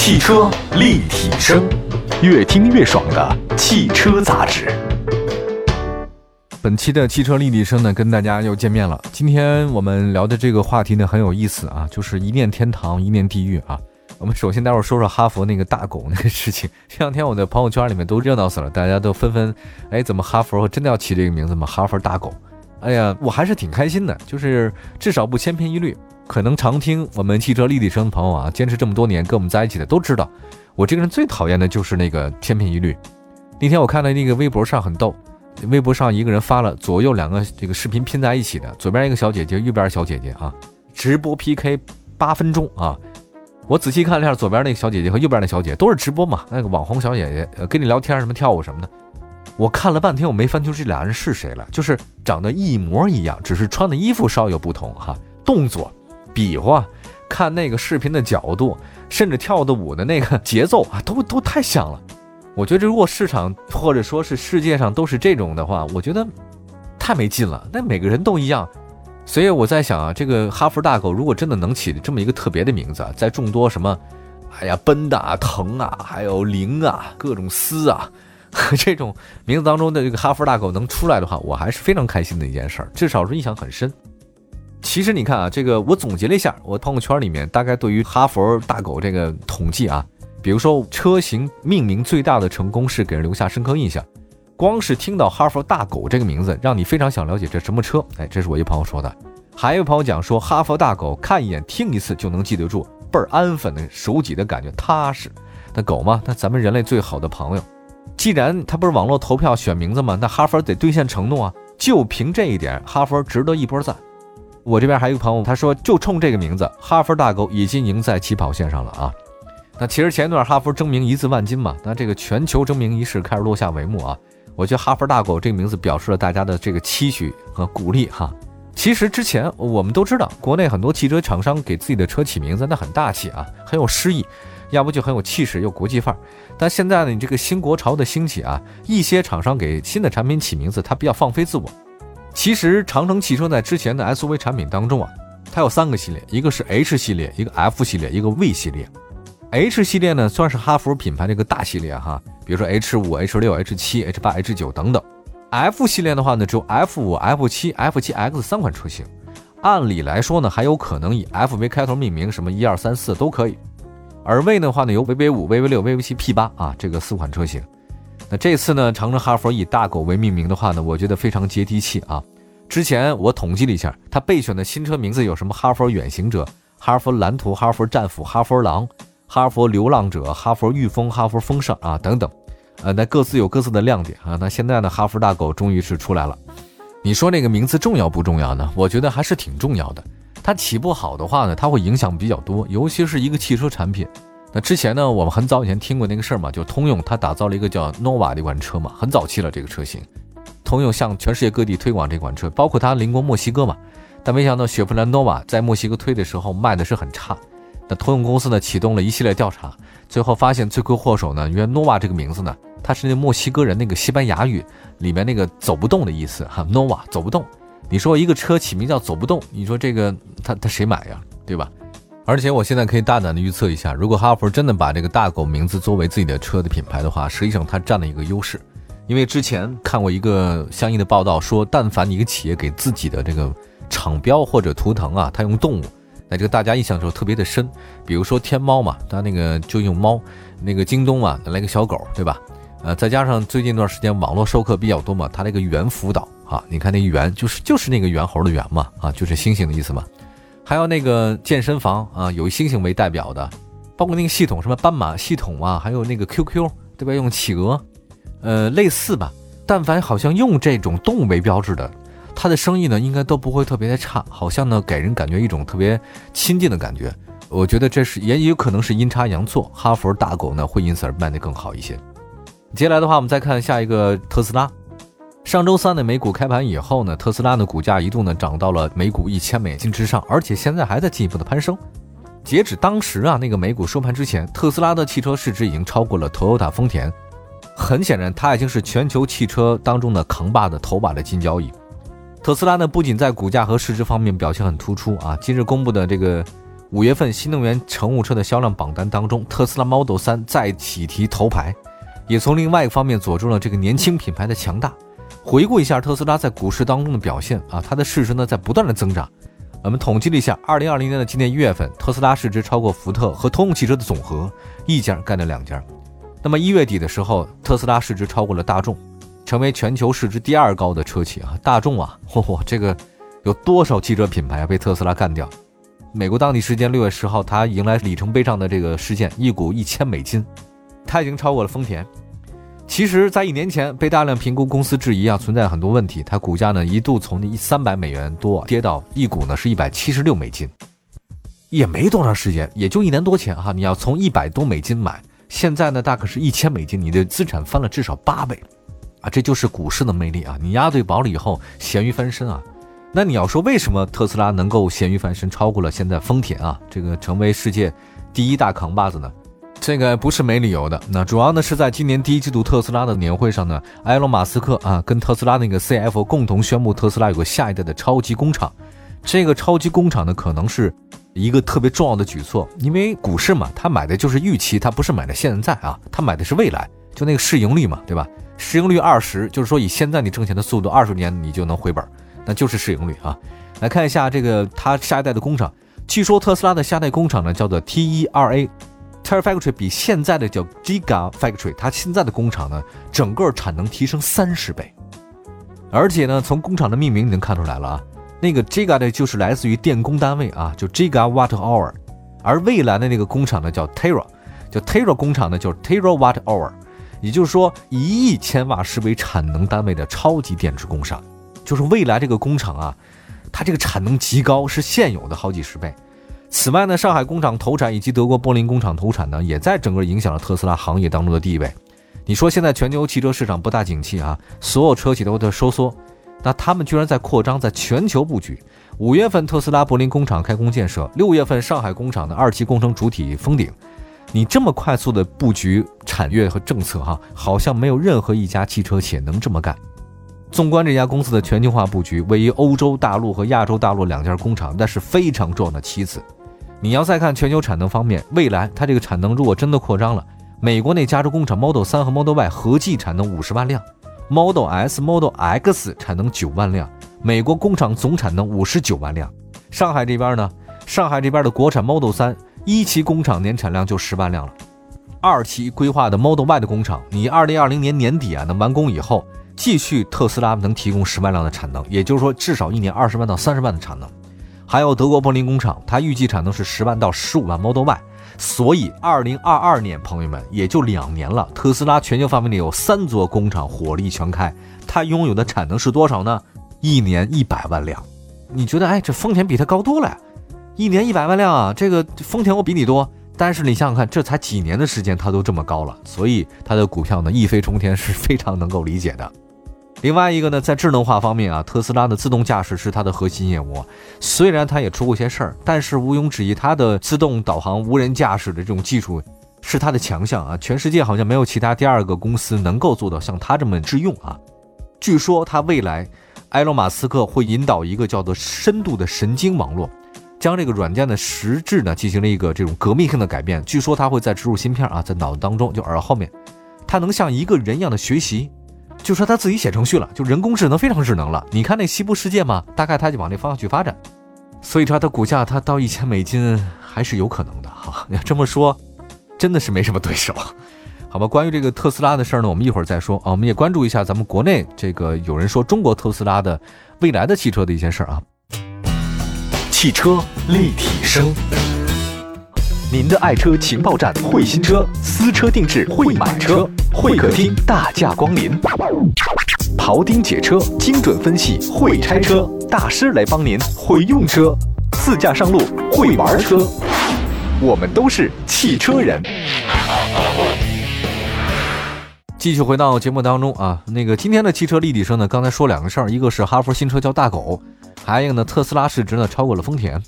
汽车立体声，越听越爽的汽车杂志。本期的汽车立体声呢，跟大家又见面了。今天我们聊的这个话题呢，很有意思啊，就是一念天堂，一念地狱啊。我们首先待会儿说说哈佛那个大狗那个事情。这两天我的朋友圈里面都热闹死了，大家都纷纷，哎，怎么哈佛真的要起这个名字吗？哈佛大狗。哎呀，我还是挺开心的，就是至少不千篇一律。可能常听我们汽车立体声的朋友啊，坚持这么多年跟我们在一起的都知道，我这个人最讨厌的就是那个千篇一律。那天我看到那个微博上很逗，微博上一个人发了左右两个这个视频拼在一起的，左边一个小姐姐，右边小姐姐啊，直播 PK 八分钟啊。我仔细看了一下，左边那个小姐姐和右边那小姐都是直播嘛，那个网红小姐姐跟你聊天什么跳舞什么的。我看了半天，我没分清这俩人是谁了，就是长得一模一样，只是穿的衣服稍有不同哈。动作、比划、看那个视频的角度，甚至跳的舞的那个节奏啊，都都太像了。我觉得如果市场或者说是世界上都是这种的话，我觉得太没劲了。那每个人都一样，所以我在想啊，这个哈佛大狗如果真的能起这么一个特别的名字，在众多什么，哎呀，奔的啊、腾啊，还有灵啊，各种丝啊。这种名字当中的这个哈佛大狗能出来的话，我还是非常开心的一件事儿，至少是印象很深。其实你看啊，这个我总结了一下，我朋友圈里面大概对于哈佛大狗这个统计啊，比如说车型命名最大的成功是给人留下深刻印象。光是听到哈佛大狗这个名字，让你非常想了解这什么车。哎，这是我一朋友说的。还有朋友讲说，哈佛大狗看一眼听一次就能记得住，倍儿安分的手挤的感觉踏实。那狗嘛，那咱们人类最好的朋友。既然他不是网络投票选名字吗？那哈佛得兑现承诺啊！就凭这一点，哈佛值得一波赞。我这边还有一个朋友，他说就冲这个名字，哈佛大狗已经赢在起跑线上了啊！那其实前一段哈佛争名一字万金嘛，那这个全球争名仪式开始落下帷幕啊！我觉得哈佛大狗这个名字表示了大家的这个期许和鼓励哈。其实之前我们都知道，国内很多汽车厂商给自己的车起名字，那很大气啊，很有诗意。要不就很有气势，又国际范儿。但现在呢，你这个新国潮的兴起啊，一些厂商给新的产品起名字，它比较放飞自我。其实长城汽车在之前的 SUV 产品当中啊，它有三个系列，一个是 H 系列，一个 F 系列，一个 V 系列。H 系列呢，算是哈弗品牌的一个大系列哈，比如说 H 五、H 六、H 七、H 八、H 九等等。F 系列的话呢，只有 F 五、F 七、F 七 X 三款车型。按理来说呢，还有可能以 F 为开头命名，什么一二三四都可以。而 V 的话呢，由 VV 五、VV 六、VV 七、P 八啊，这个四款车型。那这次呢，长城哈佛以大狗为命名的话呢，我觉得非常接地气啊。之前我统计了一下，它备选的新车名字有什么？哈佛远行者、哈佛蓝图、哈佛战斧、哈佛狼、哈佛流浪者、哈佛御风、哈佛风尚啊等等。呃，那各自有各自的亮点啊。那现在呢，哈佛大狗终于是出来了。你说那个名字重要不重要呢？我觉得还是挺重要的。它起不好的话呢，它会影响比较多，尤其是一个汽车产品。那之前呢，我们很早以前听过那个事儿嘛，就通用它打造了一个叫 nova 的一款车嘛，很早期了这个车型。通用向全世界各地推广这款车，包括它邻国墨西哥嘛。但没想到雪佛兰 nova 在墨西哥推的时候卖的是很差。那通用公司呢启动了一系列调查，最后发现罪魁祸首呢，原 nova 这个名字呢，它是那墨西哥人那个西班牙语里面那个走不动的意思哈，nova 走不动。你说一个车起名叫走不动，你说这个他他谁买呀？对吧？而且我现在可以大胆的预测一下，如果哈弗真的把这个大狗名字作为自己的车的品牌的话，实际上它占了一个优势。因为之前看过一个相应的报道，说但凡一个企业给自己的这个厂标或者图腾啊，它用动物，那这个大家印象就特别的深。比如说天猫嘛，它那个就用猫；那个京东嘛，来个小狗，对吧？呃，再加上最近一段时间网络授课比较多嘛，它那个猿辅导。啊，你看那猿就是就是那个猿猴的猿嘛，啊，就是猩猩的意思嘛。还有那个健身房啊，有星星为代表的，包括那个系统什么斑马系统啊，还有那个 QQ 对吧？用企鹅，呃，类似吧。但凡好像用这种动物为标志的，它的生意呢应该都不会特别的差，好像呢给人感觉一种特别亲近的感觉。我觉得这是也有可能是阴差阳错，哈佛大狗呢会因此而卖得更好一些。接下来的话，我们再看下一个特斯拉。上周三的美股开盘以后呢，特斯拉的股价一度呢涨到了每股一千美金之上，而且现在还在进一步的攀升。截止当时啊，那个美股收盘之前，特斯拉的汽车市值已经超过了 Toyota 丰田。很显然，它已经是全球汽车当中的扛把的头把的金交易。特斯拉呢，不仅在股价和市值方面表现很突出啊，今日公布的这个五月份新能源乘务车的销量榜单当中，特斯拉 Model 3再起提头牌，也从另外一个方面佐证了这个年轻品牌的强大。回顾一下特斯拉在股市当中的表现啊，它的市值呢在不断的增长。我们统计了一下，二零二零年的今年一月份，特斯拉市值超过福特和通用汽车的总和，一家干了两家。那么一月底的时候，特斯拉市值超过了大众，成为全球市值第二高的车企啊！大众啊，嚯嚯，这个有多少汽车品牌被特斯拉干掉？美国当地时间六月十号，它迎来里程碑上的这个事件，一股一千美金，它已经超过了丰田。其实，在一年前被大量评估公司质疑啊，存在很多问题，它股价呢一度从一三百美元多跌到一股呢是一百七十六美金，也没多长时间，也就一年多前哈，你要从一百多美金买。现在呢，大概是一千美金，你的资产翻了至少八倍，啊，这就是股市的魅力啊！你押对宝了以后，咸鱼翻身啊！那你要说为什么特斯拉能够咸鱼翻身，超过了现在丰田啊，这个成为世界第一大扛把子呢？这个不是没理由的。那主要呢是在今年第一季度特斯拉的年会上呢，埃隆·马斯克啊跟特斯拉那个 CFO 共同宣布特斯拉有个下一代的超级工厂。这个超级工厂呢，可能是一个特别重要的举措，因为股市嘛，他买的就是预期，他不是买的现在啊，他买的是未来，就那个市盈率嘛，对吧？市盈率二十，就是说以现在你挣钱的速度，二十年你就能回本，那就是市盈率啊。来看一下这个他下一代的工厂，据说特斯拉的下一代工厂呢叫做 TERA Terra Factory 比现在的叫 Giga Factory，它现在的工厂呢，整个产能提升三十倍。而且呢，从工厂的命名你能看出来了啊，那个 Giga 的就是来自于电工单位啊，就 Giga Watt Hour，而蔚蓝的那个工厂呢叫 Terra，叫 Terra 工厂呢叫 Terra Watt Hour，也就是说一亿千瓦时为产能单位的超级电池工厂，就是蔚来这个工厂啊，它这个产能极高，是现有的好几十倍。此外呢，上海工厂投产以及德国柏林工厂投产呢，也在整个影响了特斯拉行业当中的地位。你说现在全球汽车市场不大景气啊，所有车企都在收缩。那他们居然在扩张，在全球布局。五月份特斯拉柏林工厂开工建设，六月份上海工厂的二期工程主体封顶。你这么快速的布局产业和政策，哈，好像没有任何一家汽车企业能这么干。纵观这家公司的全球化布局，位于欧洲大陆和亚洲大陆两家工厂，那是非常重要的棋子。你要再看全球产能方面，未来它这个产能如果真的扩张了，美国那加州工厂 Model 3和 Model Y 合计产能五十万辆。Model S、Model X 产能九万辆，美国工厂总产能五十九万辆。上海这边呢，上海这边的国产 Model 3一期工厂年产量就十万辆了。二期规划的 Model Y 的工厂，你二零二零年年底啊能完工以后，继续特斯拉能提供十万辆的产能，也就是说至少一年二十万到三十万的产能。还有德国柏林工厂，它预计产能是十万到十五万 Model Y。所以，二零二二年，朋友们也就两年了。特斯拉全球范围内有三座工厂火力全开，它拥有的产能是多少呢？一年一百万辆。你觉得，哎，这丰田比它高多了呀？一年一百万辆啊，这个丰田我比你多。但是你想想看，这才几年的时间，它都这么高了，所以它的股票呢一飞冲天是非常能够理解的。另外一个呢，在智能化方面啊，特斯拉的自动驾驶是它的核心业务。虽然它也出过些事儿，但是毋庸置疑，它的自动导航、无人驾驶的这种技术是它的强项啊。全世界好像没有其他第二个公司能够做到像它这么智用啊。据说它未来，埃隆·马斯克会引导一个叫做深度的神经网络，将这个软件的实质呢进行了一个这种革命性的改变。据说它会在植入芯片啊，在脑子当中，就耳后面，它能像一个人一样的学习。就说他自己写程序了，就人工智能非常智能了。你看那西部世界嘛，大概他就往那方向去发展，所以它的股价它到一千美金还是有可能的哈。你要这么说，真的是没什么对手，好吧？关于这个特斯拉的事儿呢，我们一会儿再说啊。我们也关注一下咱们国内这个有人说中国特斯拉的未来的汽车的一些事儿啊。汽车立体声，您的爱车情报站，会新车，私车定制，会买车。会客厅大驾光临，庖丁解车，精准分析，会拆车大师来帮您，会用车，自驾上路，会玩车，我们都是汽车人。继续回到节目当中啊，那个今天的汽车立体声呢，刚才说两个事儿，一个是哈佛新车叫大狗，还有一个呢，特斯拉市值呢超过了丰田。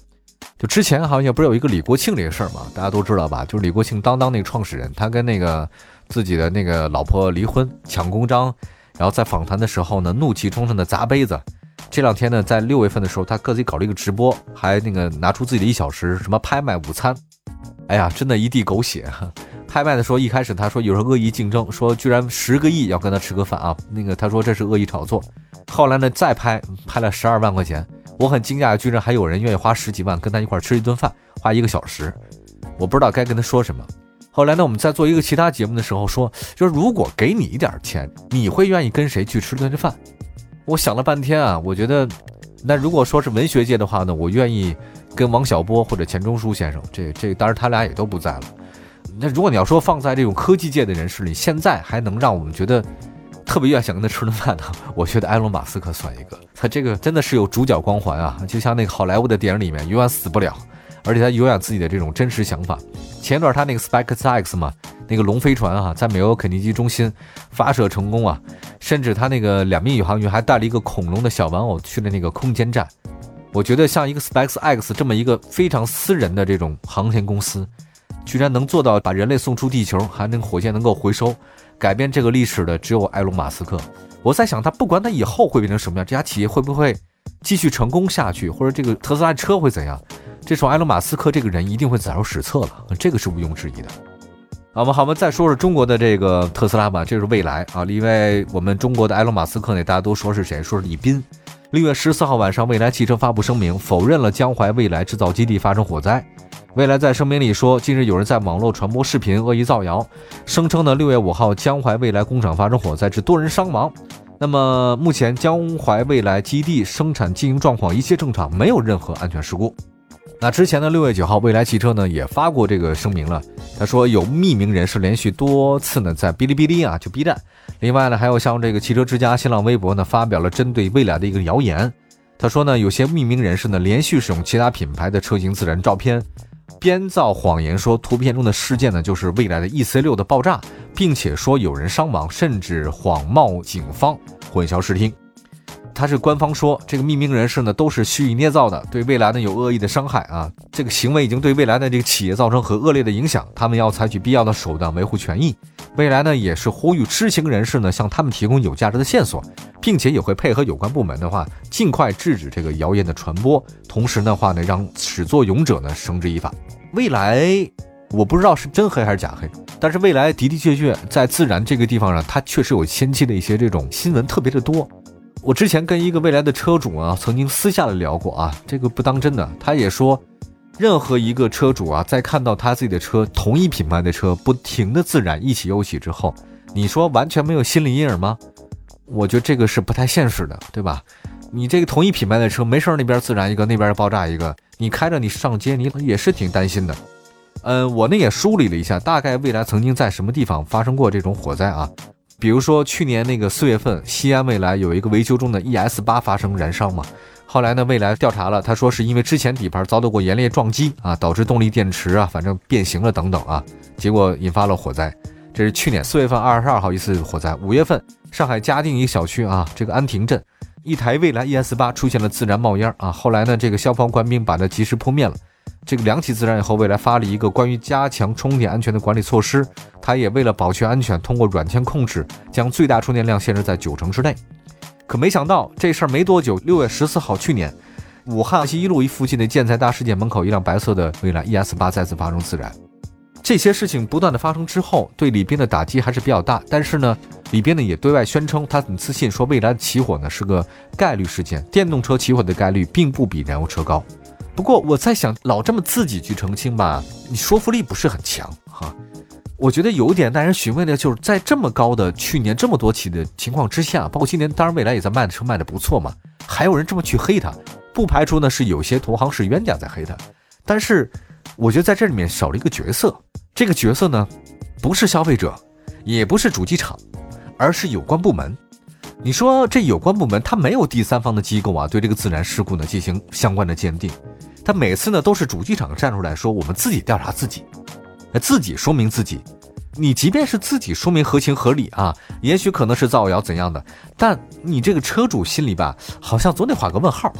就之前好像不是有一个李国庆这个事儿嘛，大家都知道吧？就是李国庆当当那个创始人，他跟那个。自己的那个老婆离婚抢公章，然后在访谈的时候呢，怒气冲冲的砸杯子，这两天呢，在六月份的时候，他各自搞了一个直播，还那个拿出自己的一小时什么拍卖午餐。哎呀，真的一地狗血。拍卖的时候，一开始他说有人恶意竞争，说居然十个亿要跟他吃个饭啊。那个他说这是恶意炒作。后来呢，再拍拍了十二万块钱，我很惊讶，居然还有人愿意花十几万跟他一块吃一顿饭，花一个小时。我不知道该跟他说什么。后来呢，我们在做一个其他节目的时候说，就是如果给你一点钱，你会愿意跟谁去吃顿饭？我想了半天啊，我觉得，那如果说是文学界的话呢，我愿意跟王小波或者钱钟书先生，这这当然他俩也都不在了。那如果你要说放在这种科技界的人士里，现在还能让我们觉得特别愿意想跟他吃顿饭的，我觉得埃隆·马斯克算一个。他这个真的是有主角光环啊，就像那个好莱坞的电影里面永远死不了。而且他永远自己的这种真实想法。前一段他那个 SpaceX 嘛，那个龙飞船啊，在美国肯尼基中心发射成功啊，甚至他那个两名宇航员还带了一个恐龙的小玩偶去了那个空间站。我觉得像一个 SpaceX 这么一个非常私人的这种航天公司，居然能做到把人类送出地球，还能火箭能够回收，改变这个历史的只有埃隆·马斯克。我在想，他不管他以后会变成什么样，这家企业会不会继续成功下去，或者这个特斯拉车会怎样？这时候，埃隆·马斯克这个人一定会载入史册了，这个是毋庸置疑的。好吧，好，我们再说说中国的这个特斯拉吧，这是蔚来啊。因为我们中国的埃隆·马斯克呢，大家都说是谁？说是李斌。六月十四号晚上，蔚来汽车发布声明，否认了江淮未来制造基地发生火灾。未来在声明里说，近日有人在网络传播视频，恶意造谣，声称呢六月五号江淮未来工厂发生火灾，致多人伤亡。那么目前江淮未来基地生产经营状况一切正常，没有任何安全事故。那之前呢，六月九号，未来汽车呢也发过这个声明了。他说有匿名人士连续多次呢在哔哩哔哩啊，就 B 站，另外呢还有像这个汽车之家、新浪微博呢发表了针对未来的一个谣言。他说呢，有些匿名人士呢连续使用其他品牌的车型自燃照片，编造谎言说图片中的事件呢就是未来的 EC 六的爆炸，并且说有人伤亡，甚至谎冒警方，混淆视听。他是官方说，这个匿名人士呢都是蓄意捏造的，对未来呢有恶意的伤害啊！这个行为已经对未来的这个企业造成很恶劣的影响，他们要采取必要的手段维护权益。未来呢也是呼吁知情人士呢向他们提供有价值的线索，并且也会配合有关部门的话，尽快制止这个谣言的传播。同时的话呢，让始作俑者呢绳之以法。未来我不知道是真黑还是假黑，但是未来的的确确在自然这个地方上，它确实有前期的一些这种新闻特别的多。我之前跟一个未来的车主啊，曾经私下的聊过啊，这个不当真的。他也说，任何一个车主啊，在看到他自己的车同一品牌的车不停的自燃一起又起之后，你说完全没有心理阴影吗？我觉得这个是不太现实的，对吧？你这个同一品牌的车没事那边自燃一个，那边爆炸一个，你开着你上街，你也是挺担心的。嗯，我呢也梳理了一下，大概未来曾经在什么地方发生过这种火灾啊？比如说去年那个四月份，西安未来有一个维修中的 ES 八发生燃烧嘛，后来呢，未来调查了，他说是因为之前底盘遭到过严烈撞击啊，导致动力电池啊，反正变形了等等啊，结果引发了火灾。这是去年四月份二十二号一次火灾。五月份，上海嘉定一小区啊，这个安亭镇，一台蔚来 ES 八出现了自燃冒烟啊，后来呢，这个消防官兵把它及时扑灭了。这个两起自燃以后，未来发了一个关于加强充电安全的管理措施。它也为了保全安全，通过软件控制，将最大充电量限制在九成之内。可没想到这事儿没多久，六月十四号，去年，武汉西一路一附近的建材大世界门口，一辆白色的蔚来 ES 八再次发生自燃。这些事情不断的发生之后，对李斌的打击还是比较大。但是呢，李斌呢也对外宣称，他很自信，说蔚来起火呢是个概率事件，电动车起火的概率并不比燃油车高。不过我在想，老这么自己去澄清吧，你说服力不是很强哈。我觉得有一点耐人寻味的，就是在这么高的去年这么多起的情况之下，包括今年，当然未来也在卖的车卖的不错嘛，还有人这么去黑他，不排除呢是有些同行是冤家在黑他。但是我觉得在这里面少了一个角色，这个角色呢不是消费者，也不是主机厂，而是有关部门。你说这有关部门他没有第三方的机构啊，对这个自然事故呢进行相关的鉴定。他每次呢都是主机厂站出来说，我们自己调查自己，自己说明自己。你即便是自己说明合情合理啊，也许可能是造谣怎样的，但你这个车主心里吧，好像总得画个问号。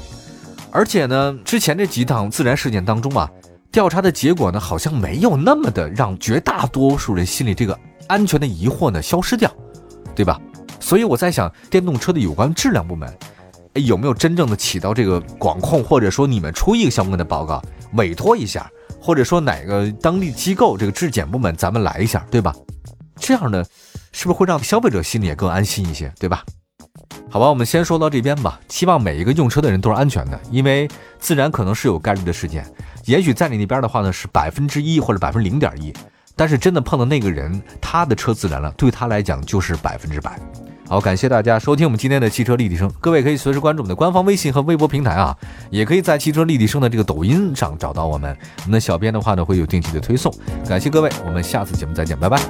而且呢，之前这几档自燃事件当中啊，调查的结果呢，好像没有那么的让绝大多数人心里这个安全的疑惑呢消失掉，对吧？所以我在想，电动车的有关质量部门。有没有真正的起到这个管控，或者说你们出一个相关的报告，委托一下，或者说哪个当地机构这个质检部门咱们来一下，对吧？这样呢，是不是会让消费者心里也更安心一些，对吧？好吧，我们先说到这边吧。希望每一个用车的人都是安全的，因为自燃可能是有概率的事件，也许在你那边的话呢是百分之一或者百分之零点一，但是真的碰到那个人，他的车自燃了，对他来讲就是百分之百。好，感谢大家收听我们今天的汽车立体声，各位可以随时关注我们的官方微信和微博平台啊，也可以在汽车立体声的这个抖音上找到我们，我们的小编的话呢会有定期的推送。感谢各位，我们下次节目再见，拜拜。